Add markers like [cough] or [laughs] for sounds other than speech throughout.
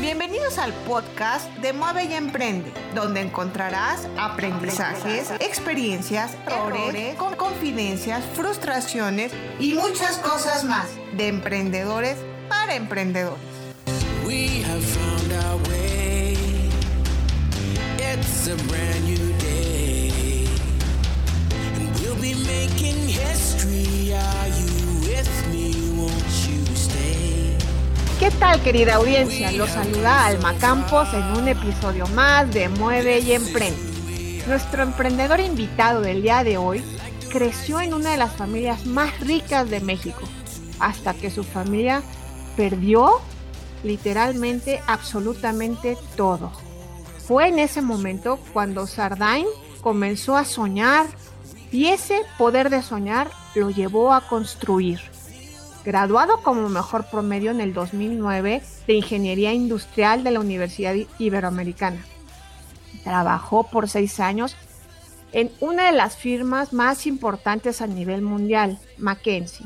Bienvenidos al podcast de Mueve y Emprende, donde encontrarás aprendizajes, experiencias, errores, con confidencias, frustraciones y muchas cosas más de emprendedores para emprendedores. We have found our way. It's a brand new day. And we'll be making history. Are you with me? Won't you? ¿Qué tal querida audiencia? Los saluda Alma Campos en un episodio más de Mueve y Emprende. Nuestro emprendedor invitado del día de hoy creció en una de las familias más ricas de México, hasta que su familia perdió literalmente absolutamente todo. Fue en ese momento cuando Sardain comenzó a soñar y ese poder de soñar lo llevó a construir. Graduado como mejor promedio en el 2009 de Ingeniería Industrial de la Universidad Iberoamericana. Trabajó por seis años en una de las firmas más importantes a nivel mundial, McKinsey.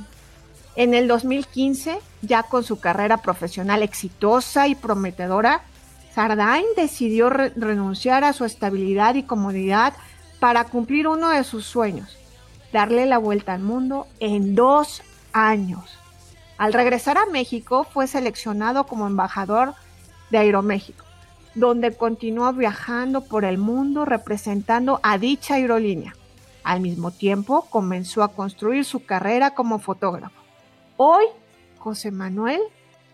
En el 2015, ya con su carrera profesional exitosa y prometedora, Sardain decidió re renunciar a su estabilidad y comodidad para cumplir uno de sus sueños, darle la vuelta al mundo en dos años. Al regresar a México fue seleccionado como embajador de Aeroméxico, donde continuó viajando por el mundo representando a dicha aerolínea. Al mismo tiempo comenzó a construir su carrera como fotógrafo. Hoy, José Manuel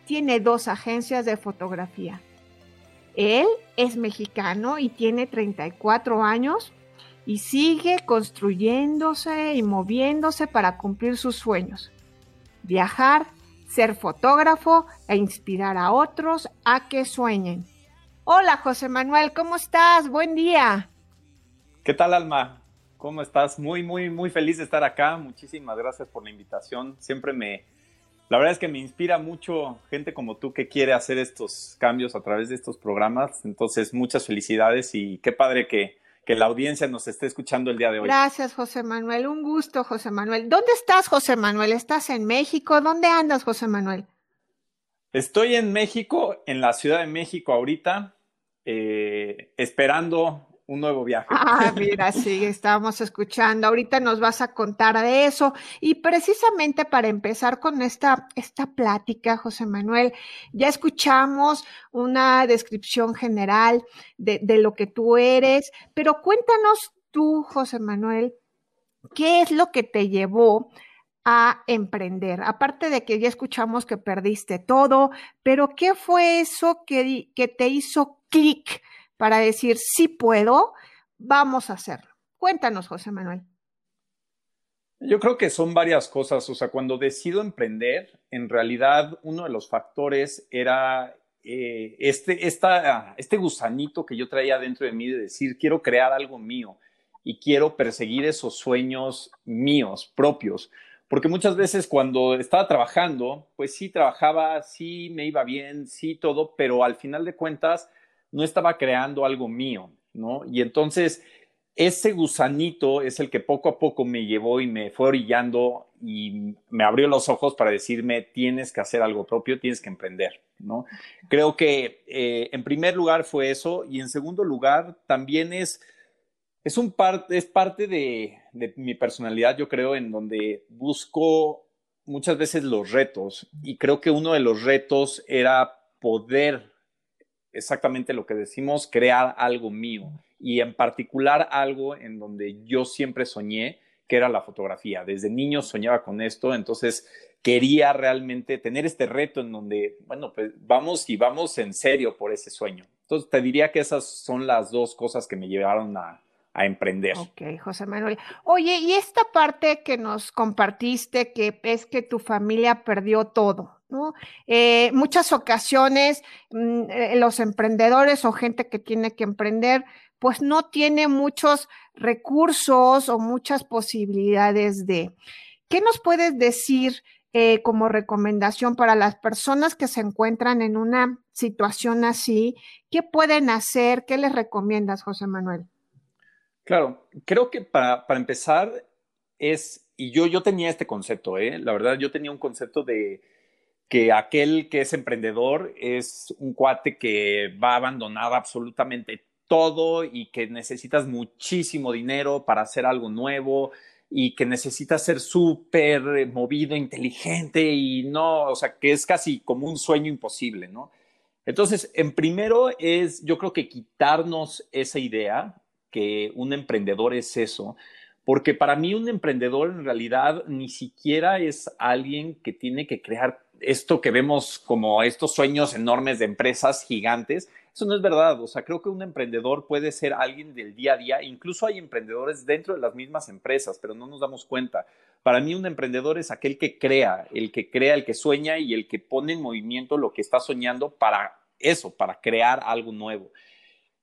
tiene dos agencias de fotografía. Él es mexicano y tiene 34 años y sigue construyéndose y moviéndose para cumplir sus sueños. Viajar, ser fotógrafo e inspirar a otros a que sueñen. Hola José Manuel, ¿cómo estás? Buen día. ¿Qué tal Alma? ¿Cómo estás? Muy, muy, muy feliz de estar acá. Muchísimas gracias por la invitación. Siempre me, la verdad es que me inspira mucho gente como tú que quiere hacer estos cambios a través de estos programas. Entonces, muchas felicidades y qué padre que, que la audiencia nos esté escuchando el día de hoy. Gracias, José Manuel. Un gusto, José Manuel. ¿Dónde estás, José Manuel? ¿Estás en México? ¿Dónde andas, José Manuel? Estoy en México, en la Ciudad de México ahorita, eh, esperando un nuevo viaje. Ah, [laughs] mira, sí, estábamos escuchando. Ahorita nos vas a contar de eso. Y precisamente para empezar con esta, esta plática, José Manuel, ya escuchamos una descripción general de, de lo que tú eres, pero cuéntanos tú, José Manuel, ¿qué es lo que te llevó a emprender? Aparte de que ya escuchamos que perdiste todo, pero ¿qué fue eso que, que te hizo clic? Para decir, sí puedo, vamos a hacerlo. Cuéntanos, José Manuel. Yo creo que son varias cosas. O sea, cuando decido emprender, en realidad uno de los factores era eh, este, esta, este gusanito que yo traía dentro de mí de decir, quiero crear algo mío y quiero perseguir esos sueños míos, propios. Porque muchas veces cuando estaba trabajando, pues sí trabajaba, sí me iba bien, sí todo, pero al final de cuentas no estaba creando algo mío, ¿no? Y entonces ese gusanito es el que poco a poco me llevó y me fue orillando y me abrió los ojos para decirme, tienes que hacer algo propio, tienes que emprender, ¿no? Creo que eh, en primer lugar fue eso y en segundo lugar también es, es, un es parte de, de mi personalidad, yo creo, en donde busco muchas veces los retos y creo que uno de los retos era poder exactamente lo que decimos, crear algo mío y en particular algo en donde yo siempre soñé, que era la fotografía. Desde niño soñaba con esto, entonces quería realmente tener este reto en donde, bueno, pues vamos y vamos en serio por ese sueño. Entonces te diría que esas son las dos cosas que me llevaron a, a emprender. Ok, José Manuel. Oye, y esta parte que nos compartiste, que es que tu familia perdió todo, ¿no? Eh, muchas ocasiones mm, eh, los emprendedores o gente que tiene que emprender, pues no tiene muchos recursos o muchas posibilidades de. ¿Qué nos puedes decir eh, como recomendación para las personas que se encuentran en una situación así? ¿Qué pueden hacer? ¿Qué les recomiendas, José Manuel? Claro, creo que para, para empezar es, y yo, yo tenía este concepto, ¿eh? la verdad, yo tenía un concepto de, que aquel que es emprendedor es un cuate que va a abandonar absolutamente todo y que necesitas muchísimo dinero para hacer algo nuevo y que necesitas ser súper movido, inteligente y no, o sea, que es casi como un sueño imposible, ¿no? Entonces, en primero es, yo creo que quitarnos esa idea que un emprendedor es eso, porque para mí un emprendedor en realidad ni siquiera es alguien que tiene que crear esto que vemos como estos sueños enormes de empresas gigantes, eso no es verdad. O sea, creo que un emprendedor puede ser alguien del día a día. Incluso hay emprendedores dentro de las mismas empresas, pero no nos damos cuenta. Para mí un emprendedor es aquel que crea, el que crea, el que sueña y el que pone en movimiento lo que está soñando para eso, para crear algo nuevo.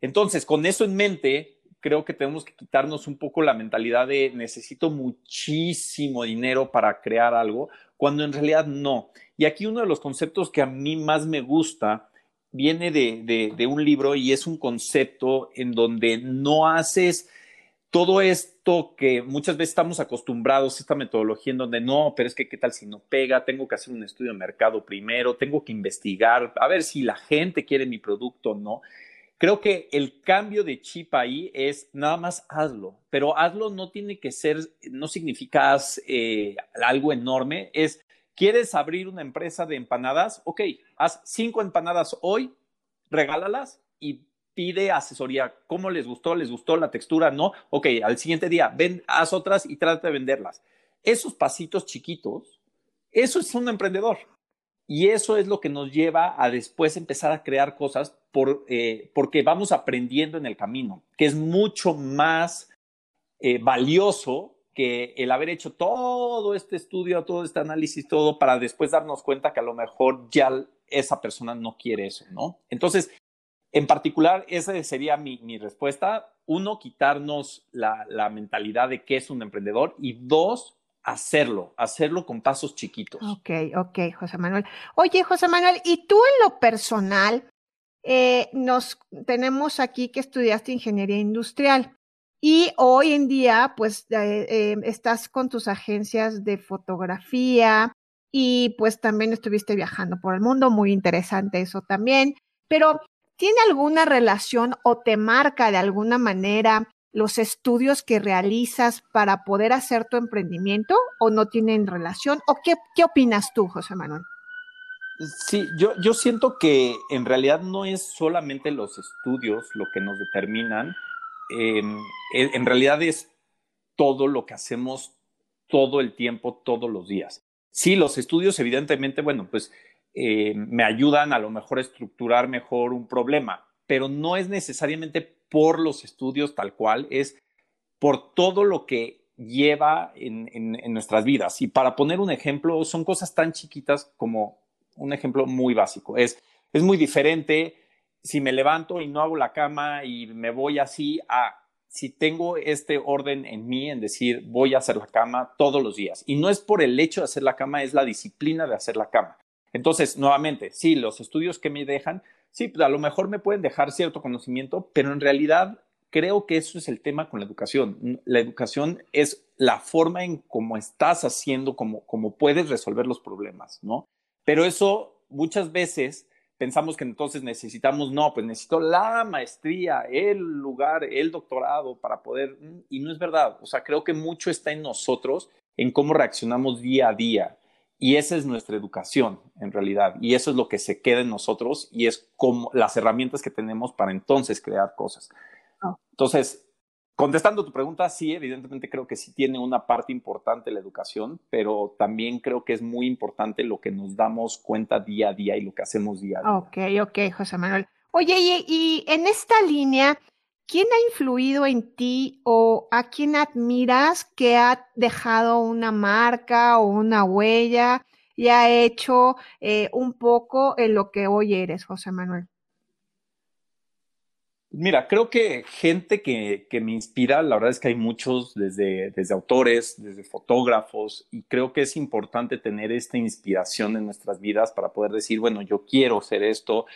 Entonces, con eso en mente, creo que tenemos que quitarnos un poco la mentalidad de necesito muchísimo dinero para crear algo, cuando en realidad no. Y aquí uno de los conceptos que a mí más me gusta viene de, un libro y es un concepto en donde no haces todo esto que muchas veces estamos acostumbrados, esta metodología en donde no, pero es que qué tal si no pega, tengo que hacer un estudio de mercado primero, tengo que investigar, a ver si la gente quiere mi producto o no. Creo que el cambio de chip ahí es nada más hazlo, pero hazlo no tiene que ser, no significa eh, algo enorme, es ¿Quieres abrir una empresa de empanadas? Ok, haz cinco empanadas hoy, regálalas y pide asesoría. ¿Cómo les gustó? ¿Les gustó la textura? No. Ok, al siguiente día, ven, haz otras y trata de venderlas. Esos pasitos chiquitos, eso es un emprendedor. Y eso es lo que nos lleva a después empezar a crear cosas por, eh, porque vamos aprendiendo en el camino, que es mucho más eh, valioso que el haber hecho todo este estudio, todo este análisis, todo para después darnos cuenta que a lo mejor ya esa persona no quiere eso, ¿no? Entonces, en particular, esa sería mi, respuesta. Uno, quitarnos la, la, mentalidad de qué es un emprendedor y dos, hacerlo, hacerlo con pasos chiquitos. Ok, ok, José Manuel. Oye, José Manuel, ¿y tú en lo personal, eh, nos tenemos aquí que estudiaste ingeniería industrial? Y hoy en día, pues, eh, eh, estás con tus agencias de fotografía y pues también estuviste viajando por el mundo, muy interesante eso también. Pero, ¿tiene alguna relación o te marca de alguna manera los estudios que realizas para poder hacer tu emprendimiento o no tienen relación? ¿O qué, qué opinas tú, José Manuel? Sí, yo, yo siento que en realidad no es solamente los estudios lo que nos determinan, Em, en realidad es todo lo que hacemos todo el tiempo, todos los días. Sí, los estudios evidentemente, bueno, pues eh, me ayudan a lo mejor a estructurar mejor un problema, pero no es necesariamente por los estudios tal cual, es por todo lo que lleva en, en, nuestras vidas. Y para poner un ejemplo, son cosas tan chiquitas como un ejemplo muy básico. Es, es muy diferente si me levanto y no hago la cama y me voy así a si tengo este orden en mí en decir voy a hacer la cama todos los días. Y no es por el hecho de hacer la cama, es la disciplina de hacer la cama. Entonces, nuevamente, sí, los estudios que me dejan, sí, pues a lo mejor me pueden dejar cierto conocimiento, pero en realidad creo que eso es el tema con la educación. La educación es la forma en cómo estás haciendo, cómo, cómo puedes resolver los problemas, ¿no? Pero eso muchas veces pensamos que entonces necesitamos, no, pues necesito la maestría, el lugar, el doctorado para poder, mm, y no es verdad, o sea, creo que mucho está en nosotros, en cómo reaccionamos día a día. Y esa es nuestra educación, en realidad. Y eso es lo que se queda en nosotros y es como las herramientas que tenemos para entonces crear cosas. Ah. Entonces, Contestando tu pregunta, sí, evidentemente creo que sí tiene una parte importante la educación, pero también creo que es muy importante lo que nos damos cuenta día a día y lo que hacemos día a día. Ok, ok, José Manuel. Oye, y, en esta línea, ¿quién ha influido en ti o a quién admiras que ha dejado una marca o una huella y ha hecho eh, un poco en lo que hoy eres, José Manuel? Mira, creo que gente que, me inspira, la verdad es que hay muchos, desde, desde autores, desde fotógrafos, y creo que es importante tener esta inspiración en nuestras vidas para poder decir, bueno, yo quiero hacer esto,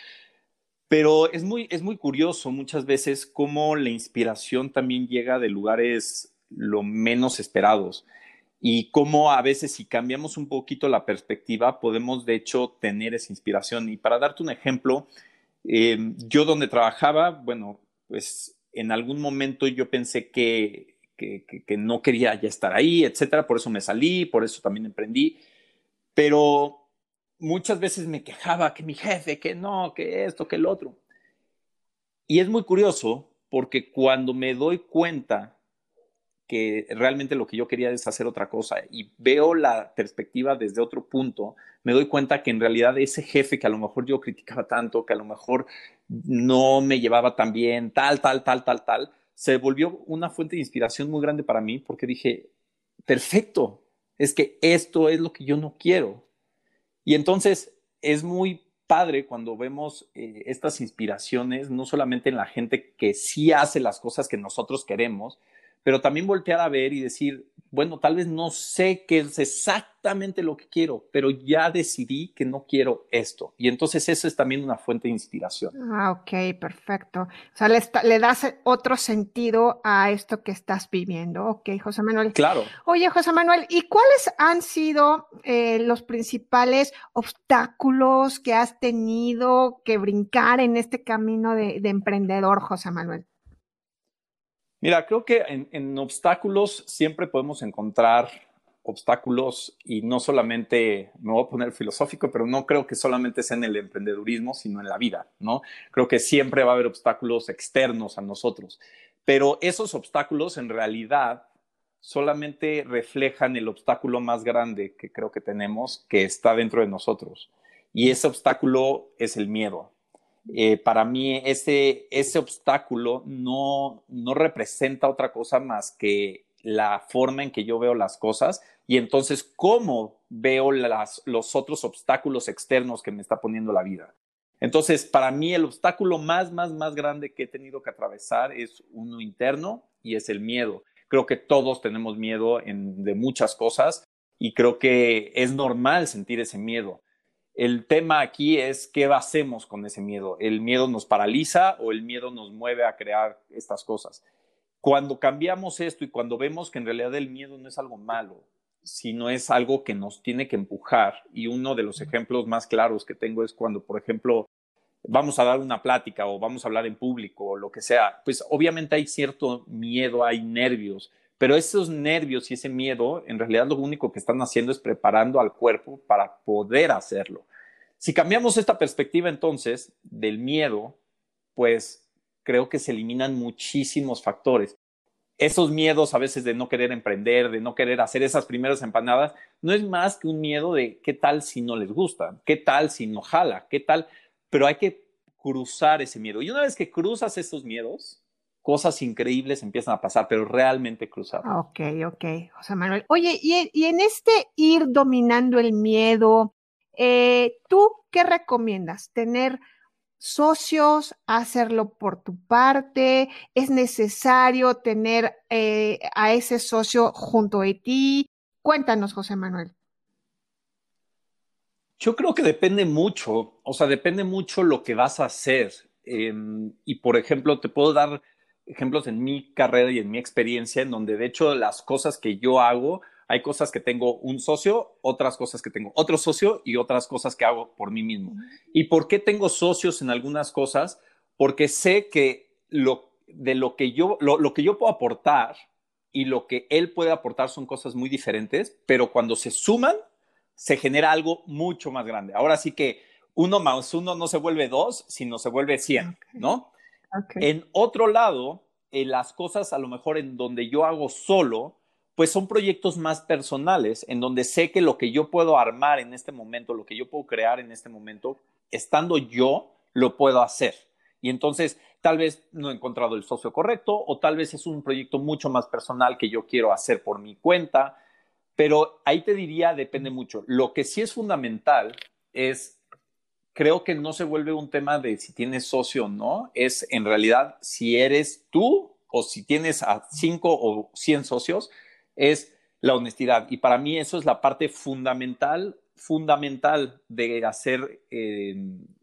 pero es muy, es muy curioso muchas veces cómo la inspiración también llega de lugares lo menos esperados. y cómo a veces si cambiamos un poquito la perspectiva podemos de hecho tener esa inspiración. Y para darte un ejemplo, eh, yo donde trabajaba, bueno, pues en algún momento yo pensé que, que, que, no quería ya estar ahí, etcétera, por eso me salí, por eso también emprendí, pero muchas veces me quejaba que mi jefe, que no, que esto, que el otro. Y es muy curioso porque cuando me doy cuenta que realmente lo que yo quería es hacer otra cosa y veo la perspectiva desde otro punto, me doy cuenta que en realidad ese jefe que a lo mejor yo criticaba tanto, que a lo mejor no me llevaba tan bien, tal, tal, tal, tal, tal, se volvió una fuente de inspiración muy grande para mí porque dije, perfecto, es que esto es lo que yo no quiero. Y entonces es muy padre cuando vemos eh, estas inspiraciones, no solamente en la gente que sí hace las cosas que nosotros queremos, pero también voltear a ver y decir, bueno, tal vez no sé qué es exactamente lo que quiero, pero ya decidí que no quiero esto. Y entonces eso es también una fuente de inspiración. Ah, ok, perfecto. O sea, le, le das otro sentido a esto que estás viviendo. Ok, José Manuel. Claro. Oye, José Manuel, ¿y cuáles han sido eh, los principales obstáculos que has tenido que brincar en este camino de, de emprendedor, José Manuel? Mira, creo que en, en, obstáculos siempre podemos encontrar obstáculos y no solamente, me voy a poner filosófico, pero no creo que solamente sea en el emprendedurismo, sino en la vida, ¿no? Creo que siempre va a haber obstáculos externos a nosotros, pero esos obstáculos en realidad solamente reflejan el obstáculo más grande que creo que tenemos, que está dentro de nosotros. Y ese obstáculo es el miedo. Eh, para mí ese, ese obstáculo no, no representa otra cosa más que la forma en que yo veo las cosas y entonces cómo veo las, los otros obstáculos externos que me está poniendo la vida. Entonces, para mí el obstáculo más, más, más grande que he tenido que atravesar es uno interno y es el miedo. Creo que todos tenemos miedo de muchas cosas y creo que es normal sentir ese miedo. El tema aquí es qué hacemos con ese miedo. ¿El miedo nos paraliza o el miedo nos mueve a crear estas cosas? Cuando cambiamos esto y cuando vemos que en realidad el miedo no es algo malo, sino es algo que nos tiene que empujar, y uno de los ejemplos más claros que tengo es cuando, por ejemplo, vamos a dar una plática o vamos a hablar en público o lo que sea, pues obviamente hay cierto miedo, hay nervios, pero esos nervios y ese miedo, en realidad lo único que están haciendo es preparando al cuerpo para poder hacerlo. Si cambiamos esta perspectiva entonces del miedo, pues creo que se eliminan muchísimos factores. Esos miedos a veces de no querer emprender, de no querer hacer esas primeras empanadas, no es más que un miedo de qué tal si no les gusta, qué tal si no jala, qué tal, pero hay que cruzar ese miedo. Y una vez que cruzas esos miedos, cosas increíbles empiezan a pasar, pero realmente cruzar. Ok, ok, José Manuel. Oye, y, y en este ir dominando el miedo, eh, ¿tú qué recomiendas? ¿Tener socios, hacerlo por tu parte? ¿Es necesario tener eh, a ese socio junto a ti? Cuéntanos, José Manuel. Yo creo que depende mucho, o sea, depende mucho lo que vas a hacer. Eh, y por ejemplo, te puedo dar ejemplos en mi carrera y en mi experiencia, en donde de hecho las cosas que yo hago, hay cosas que tengo un socio, otras cosas que tengo otro socio y otras cosas que hago por mí mismo. ¿Y por qué tengo socios en algunas cosas? Porque sé que lo, de lo que yo, lo, lo que yo puedo aportar y lo que él puede aportar son cosas muy diferentes, pero cuando se suman, se genera algo mucho más grande. Ahora sí que uno más uno no se vuelve dos, sino se vuelve cien, ¿no? En otro lado, eh, las cosas a lo mejor en donde yo hago solo, pues son proyectos más personales, en donde sé que lo que yo puedo armar en este momento, lo que yo puedo crear en este momento, estando yo, lo puedo hacer. Y entonces, tal vez no he encontrado el socio correcto o tal vez es un proyecto mucho más personal que yo quiero hacer por mi cuenta, pero ahí te diría, depende mucho. Lo que sí es fundamental es creo que no se vuelve un tema de si tienes socio o no, es en realidad si eres tú o si tienes a cinco o cien socios, es la honestidad. Y para mí eso es la parte fundamental, fundamental de hacer eh,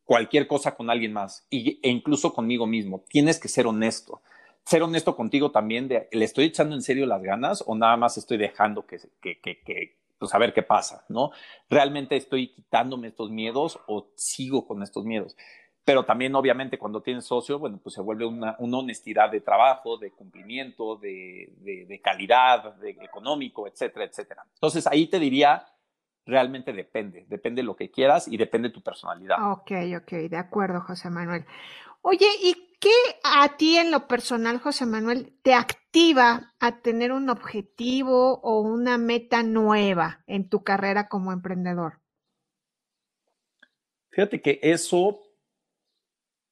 cualquier cosa con alguien más y, e incluso conmigo mismo. Tienes que ser honesto. ser honesto contigo también, de, ¿le estoy echando en serio las ganas o nada más estoy dejando que, pues a ver qué pasa, ¿no? ¿Realmente estoy quitándome estos miedos o sigo con estos miedos? Pero también, obviamente, cuando tienes socio, bueno, pues se vuelve una, una honestidad de trabajo, de cumplimiento, de, de, de, calidad, de económico, etcétera, etcétera. Entonces, ahí te diría, realmente depende, depende de lo que quieras y depende de tu personalidad. Ok, ok, de acuerdo, José Manuel. Oye, ¿y qué a ti en lo personal, José Manuel, te activa a tener un objetivo o una meta nueva en tu carrera como emprendedor? Fíjate que eso,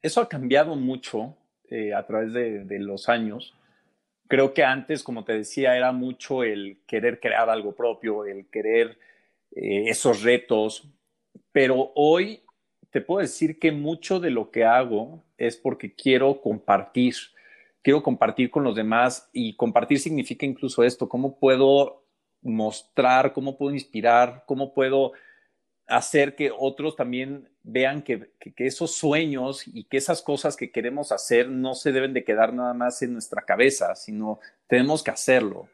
eso ha cambiado mucho eh, a través de, de, los años. Creo que antes, como te decía, era mucho el querer crear algo propio, el querer eh, esos retos, pero hoy te puedo decir que mucho de lo que hago es porque quiero compartir, quiero compartir con los demás y compartir significa incluso esto, cómo puedo mostrar, cómo puedo inspirar, cómo puedo hacer que otros también vean que, que, esos sueños y que esas cosas que queremos hacer no se deben de quedar nada más en nuestra cabeza, sino tenemos que hacerlo.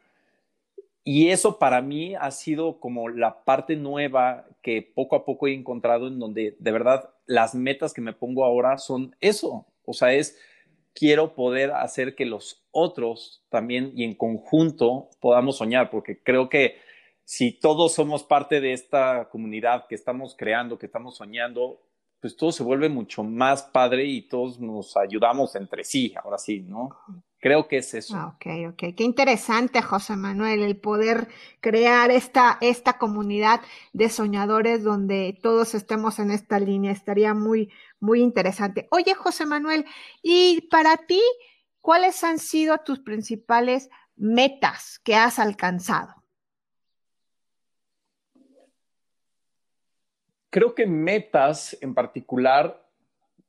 Y eso para mí ha sido como la parte nueva que poco a poco he encontrado en donde de verdad las metas que me pongo ahora son eso. O sea, es quiero poder hacer que los otros también y en conjunto podamos soñar, porque creo que si todos somos parte de esta comunidad que estamos creando, que estamos soñando, pues todo se vuelve mucho más padre y todos nos ayudamos entre sí, ahora sí, ¿no? Creo que es eso. Ah, ok, ok. Qué interesante, José Manuel, el poder crear esta, esta comunidad de soñadores donde todos estemos en esta línea. Estaría muy, muy interesante. Oye, José Manuel, y para ti, ¿cuáles han sido tus principales metas que has alcanzado? Creo que metas en particular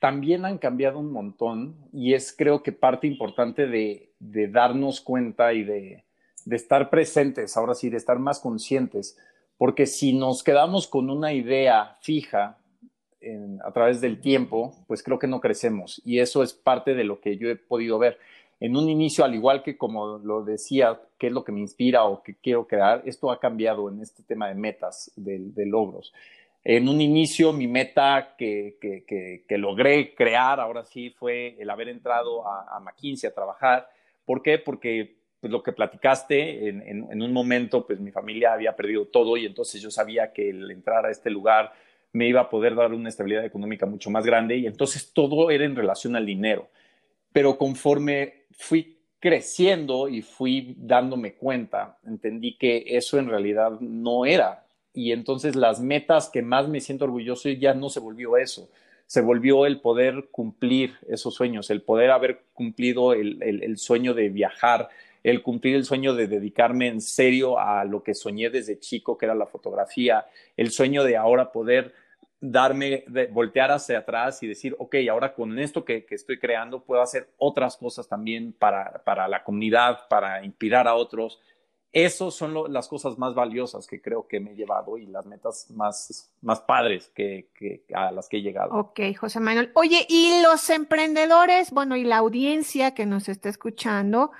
también han cambiado un montón y es creo que parte importante de, de darnos cuenta y de, de, estar presentes, ahora sí, de estar más conscientes, porque si nos quedamos con una idea fija en, a través del tiempo, pues creo que no crecemos y eso es parte de lo que yo he podido ver. En un inicio, al igual que como lo decía, qué es lo que me inspira o que quiero crear, esto ha cambiado en este tema de metas, de, de logros. En un inicio mi meta que, que, que, logré crear, ahora sí, fue el haber entrado a, a McKinsey a trabajar. ¿Por qué? Porque pues, lo que platicaste, en, en, un momento, pues mi familia había perdido todo y entonces yo sabía que el entrar a este lugar me iba a poder dar una estabilidad económica mucho más grande y entonces todo era en relación al dinero. Pero conforme fui creciendo y fui dándome cuenta, entendí que eso en realidad no era y entonces las metas que más me siento orgulloso ya no se volvió eso, se volvió el poder cumplir esos sueños, el poder haber cumplido el, el, sueño de viajar, el cumplir el sueño de dedicarme en serio a lo que soñé desde chico, que era la fotografía, el sueño de ahora poder darme, de voltear hacia atrás y decir, ok, ahora con esto que, que estoy creando puedo hacer otras cosas también para, para la comunidad, para inspirar a otros esas son las cosas más valiosas que creo que me he llevado y las metas más, más padres que, que, a las que he llegado. Ok, José Manuel. Oye, y los emprendedores, bueno, y la audiencia que nos está escuchando,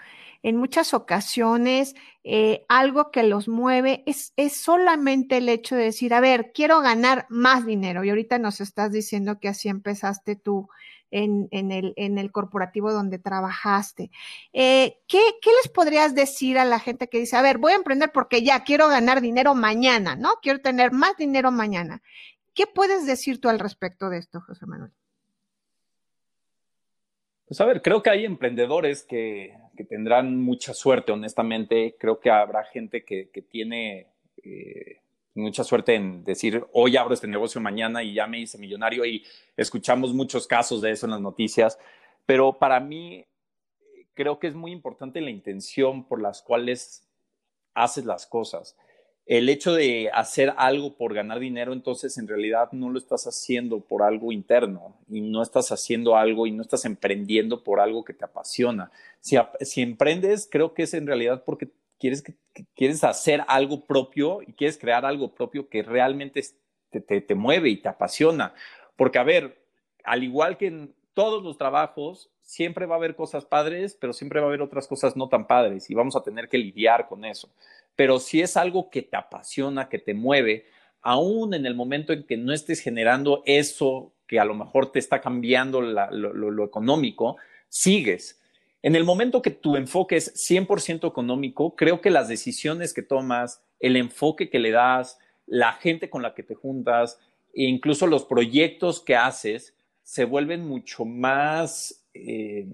en muchas ocasiones eh, algo que los mueve es, es solamente el hecho de decir, a ver, quiero ganar más dinero. Y ahorita nos estás diciendo que así empezaste tú en, el, en el, corporativo donde trabajaste. Eh, ¿qué, ¿qué, les podrías decir a la gente que dice, a ver, voy a emprender porque ya quiero ganar dinero mañana, ¿no? Quiero tener más dinero mañana. ¿Qué puedes decir tú al respecto de esto, José Manuel? Pues a ver, creo que hay emprendedores que, que tendrán mucha suerte, honestamente. Creo que habrá gente que, que tiene eh, mucha suerte en decir, hoy abro este negocio mañana y ya me hice millonario y escuchamos muchos casos de eso en las noticias, pero para mí creo que es muy importante la intención por las cuales haces las cosas. El hecho de hacer algo por ganar dinero, entonces en realidad no lo estás haciendo por algo interno y no estás haciendo algo y no estás emprendiendo por algo que te apasiona. Si, si emprendes, creo que es en realidad porque quieres, hacer algo propio y quieres crear algo propio que realmente te, mueve y te apasiona. Porque, a ver, al igual que todos los trabajos siempre va a haber cosas padres, pero siempre va a haber otras cosas no tan padres y vamos a tener que lidiar con eso. Pero si es algo que te apasiona, que te mueve, aún en el momento en que no estés generando eso que a lo mejor te está cambiando lo económico, sigues. En el momento que tu enfoque es 100% económico, creo que las decisiones que tomas, el enfoque que le das, la gente con la que te juntas, e incluso los proyectos que haces, se vuelven mucho más eh,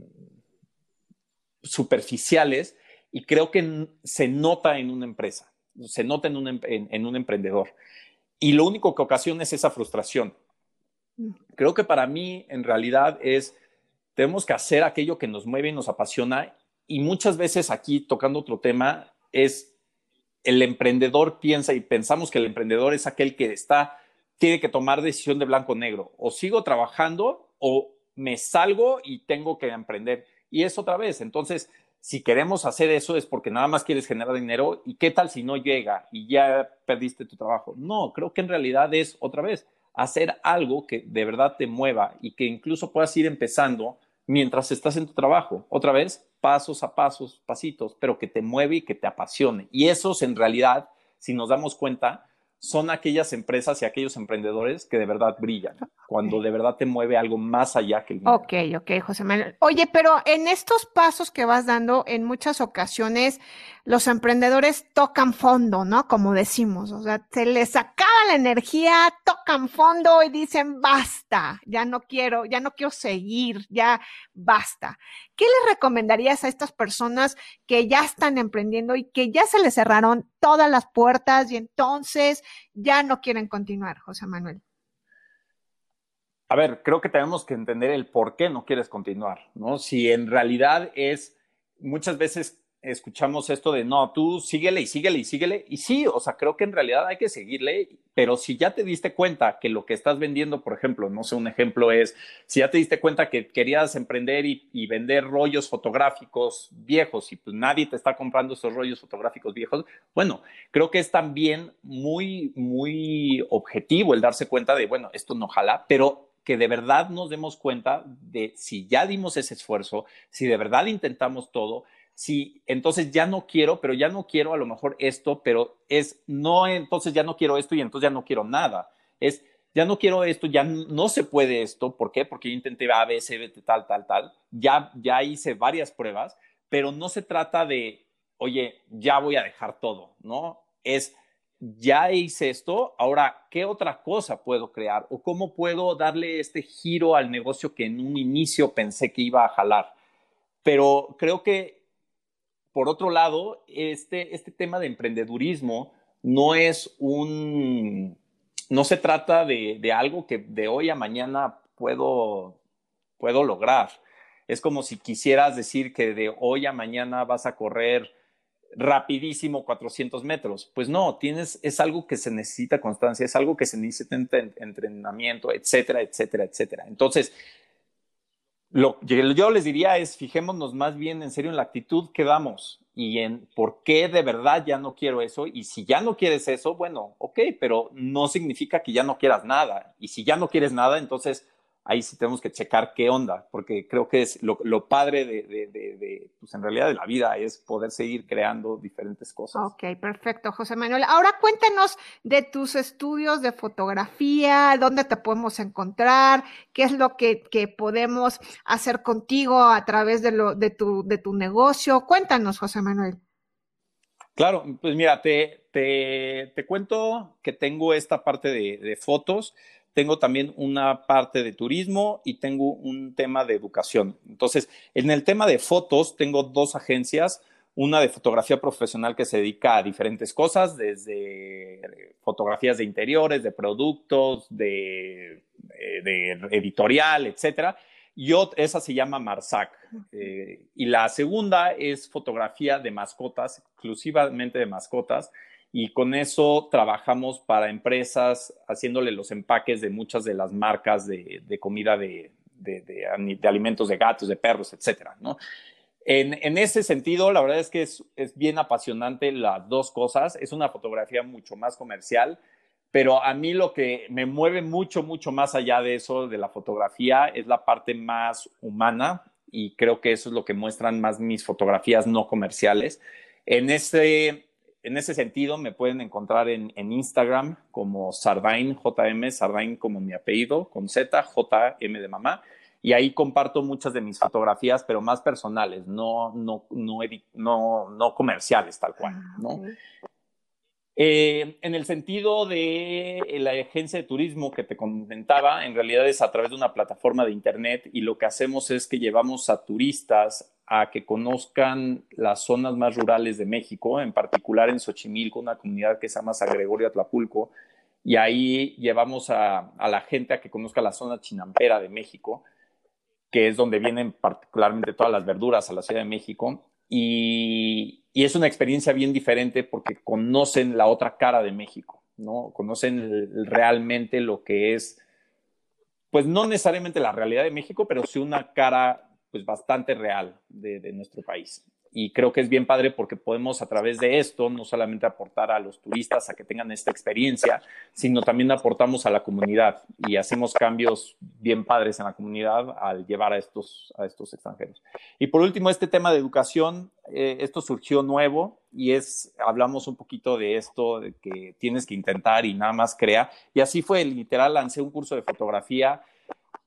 superficiales y creo que se nota en una empresa, se nota en un, em, en un emprendedor. Y lo único que ocasiona es esa frustración. Creo que para mí, en realidad, es, tenemos que hacer aquello que nos mueve y nos apasiona. Y muchas veces aquí, tocando otro tema, es el emprendedor piensa y pensamos que el emprendedor es aquel que está tiene que tomar decisión de blanco o negro. O sigo trabajando o me salgo y tengo que emprender. Y es otra vez. Entonces, si queremos hacer eso es porque nada más quieres generar dinero. ¿Y qué tal si no llega y ya perdiste tu trabajo? No, creo que en realidad es otra vez hacer algo que de verdad te mueva y que incluso puedas ir empezando mientras estás en tu trabajo. Otra vez, pasos a pasos, pasitos, pero que te mueve y que te apasione. Y esos en realidad, si nos damos cuenta, son aquellas empresas y aquellos emprendedores que de verdad brillan, cuando de verdad te mueve algo más allá que el dinero. Ok, ok, José Manuel. Oye, pero en estos pasos que vas dando, en muchas ocasiones los emprendedores tocan fondo, ¿no? Como decimos, o sea, se les acaba la energía, tocan fondo y dicen, basta, ya no quiero, ya no quiero seguir, ya basta. ¿Qué les recomendarías a estas personas que ya están emprendiendo y que ya se les cerraron todas las puertas y entonces ya no quieren continuar, José Manuel? A ver, creo que tenemos que entender el por qué no quieres continuar, ¿no? Si en realidad es, muchas veces escuchamos esto de, no, tú síguele y síguele y síguele. Y sí, o sea, creo que en realidad hay que seguirle, pero si ya te diste cuenta que lo que estás vendiendo, por ejemplo, no sé, un ejemplo es, si ya te diste cuenta que querías emprender y, vender rollos fotográficos viejos y pues nadie te está comprando esos rollos fotográficos viejos, bueno, creo que es también muy, muy objetivo el darse cuenta de, bueno, esto no jala, pero que de verdad nos demos cuenta de si ya dimos ese esfuerzo, si de verdad intentamos todo, si entonces ya no quiero, pero ya no quiero a lo mejor esto, pero es no, entonces ya no quiero esto y entonces ya no quiero nada. Es ya no quiero esto, ya no se puede esto. ¿Por qué? Porque yo intenté A, B, C, B, tal, tal, tal. Ya, ya hice varias pruebas, pero no se trata de, oye, ya voy a dejar todo, ¿no? Es, ya hice esto, ahora, ¿qué otra cosa puedo crear? ¿O cómo puedo darle este giro al negocio que en un inicio pensé que iba a jalar? Pero creo que por otro lado, este, este tema de emprendedurismo no es un, no se trata de, de, algo que de hoy a mañana puedo, puedo lograr. Es como si quisieras decir que de hoy a mañana vas a correr rapidísimo 400 metros. Pues no, tienes, es algo que se necesita constancia, es algo que se necesita entrenamiento, etcétera, etcétera, etcétera. Entonces, lo que yo les diría es, fijémonos más bien en serio en la actitud que damos y en por qué de verdad ya no quiero eso. Y si ya no quieres eso, bueno, ok, pero no significa que ya no quieras nada. Y si ya no quieres nada, entonces ahí sí tenemos que checar qué onda, porque creo que es lo, lo padre de, de, de, pues en realidad de la vida es poder seguir creando diferentes cosas. Ok, perfecto, José Manuel. Ahora cuéntanos de tus estudios de fotografía, dónde te podemos encontrar, qué es lo que, que podemos hacer contigo a través de, lo, de, tu, de tu negocio. Cuéntanos, José Manuel. Claro, pues mira, te, te, te cuento que tengo esta parte de fotos tengo también una parte de turismo y tengo un tema de educación. Entonces, en el tema de fotos, tengo dos agencias, una de fotografía profesional que se dedica a diferentes cosas, desde fotografías de interiores, de productos, de, eh, de editorial, etcétera. Y esa se llama Marsac. Eh, y la segunda es fotografía de mascotas, exclusivamente de mascotas y con eso trabajamos para empresas haciéndole los empaques de muchas de las marcas de, de comida de, de, alimentos de gatos, de perros, etcétera, ¿no? En, en, ese sentido, la verdad es que es, es, bien apasionante las dos cosas. Es una fotografía mucho más comercial, pero a mí lo que me mueve mucho, mucho más allá de eso, de la fotografía, es la parte más humana y creo que eso es lo que muestran más mis fotografías no comerciales. En ese, en ese sentido, me pueden encontrar en, en Instagram como Sardain, JM, Sardain como mi apellido, con Z, JM de mamá. Y ahí comparto muchas de mis fotografías, pero más personales, no, no, no, no, no comerciales tal cual, Ah, ¿no? Eh, en el sentido de la agencia de turismo que te comentaba, en realidad es a través de una plataforma de internet y lo que hacemos es que llevamos a turistas a que conozcan las zonas más rurales de México, en particular en Xochimilco, una comunidad que se llama San Gregorio Atlapulco, y ahí llevamos a, a la gente a que conozca la zona chinampera de México, que es donde vienen particularmente todas las verduras a la Ciudad de México. Y, es una experiencia bien diferente porque conocen la otra cara de México, ¿no? Conocen realmente lo que es, pues no necesariamente la realidad de México, pero sí una cara pues bastante real de nuestro país. Y creo que es bien padre porque podemos a través de esto no solamente aportar a los turistas a que tengan esta experiencia, sino también aportamos a la comunidad y hacemos cambios bien padres en la comunidad al llevar a estos, a estos extranjeros. Y por último, este tema de educación, eh, esto surgió nuevo y es, hablamos un poquito de esto, de que tienes que intentar y nada más crea. Y así fue, literal, lancé un curso de fotografía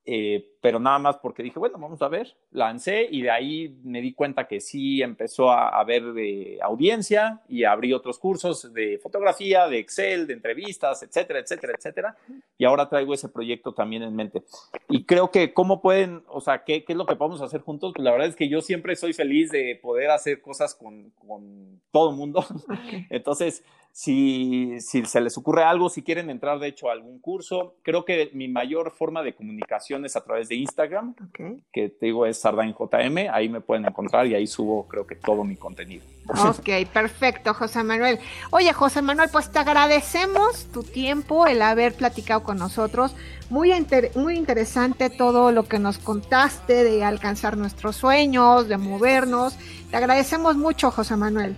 eh, pero nada más porque dije, bueno, vamos a ver, lancé y de ahí me di cuenta que sí empezó a haber de audiencia y abrí otros cursos de fotografía, de Excel, de entrevistas, etcétera, etcétera, etcétera. Y ahora traigo ese proyecto también en mente. Y creo que cómo pueden, o sea, ¿qué, qué es lo que podemos hacer juntos? Pues la verdad es que yo siempre soy feliz de poder hacer cosas con, con todo el mundo. [laughs] Entonces, si, si, se les ocurre algo, si quieren entrar de hecho a algún curso, creo que mi mayor forma de comunicación es a través de Instagram, okay. que te digo es SardainJM, ahí me pueden encontrar y ahí subo creo que todo mi contenido. Ok, perfecto, José Manuel. Oye, José Manuel, pues te agradecemos tu tiempo, el haber platicado con nosotros. Muy, inter muy interesante todo lo que nos contaste de alcanzar nuestros sueños, de movernos. Te agradecemos mucho, José Manuel.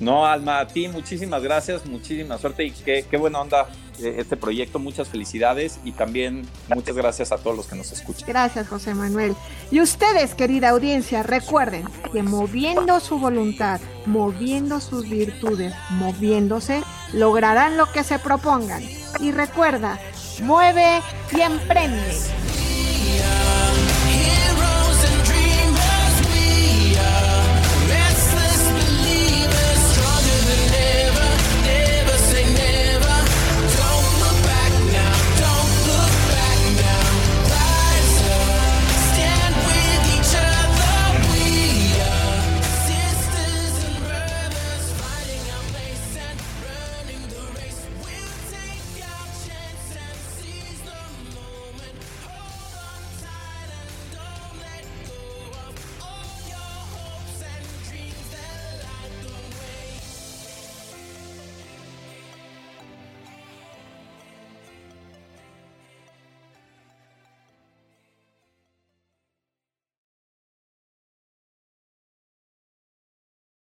No, Alma, a ti muchísimas gracias, muchísima suerte y qué, qué buena onda este proyecto, muchas felicidades y también muchas gracias a todos los que nos escuchan. Gracias, José Manuel. Y ustedes, querida audiencia, recuerden que moviendo su voluntad, moviendo sus virtudes, moviéndose, lograrán lo que se propongan. Y recuerda, mueve y emprende.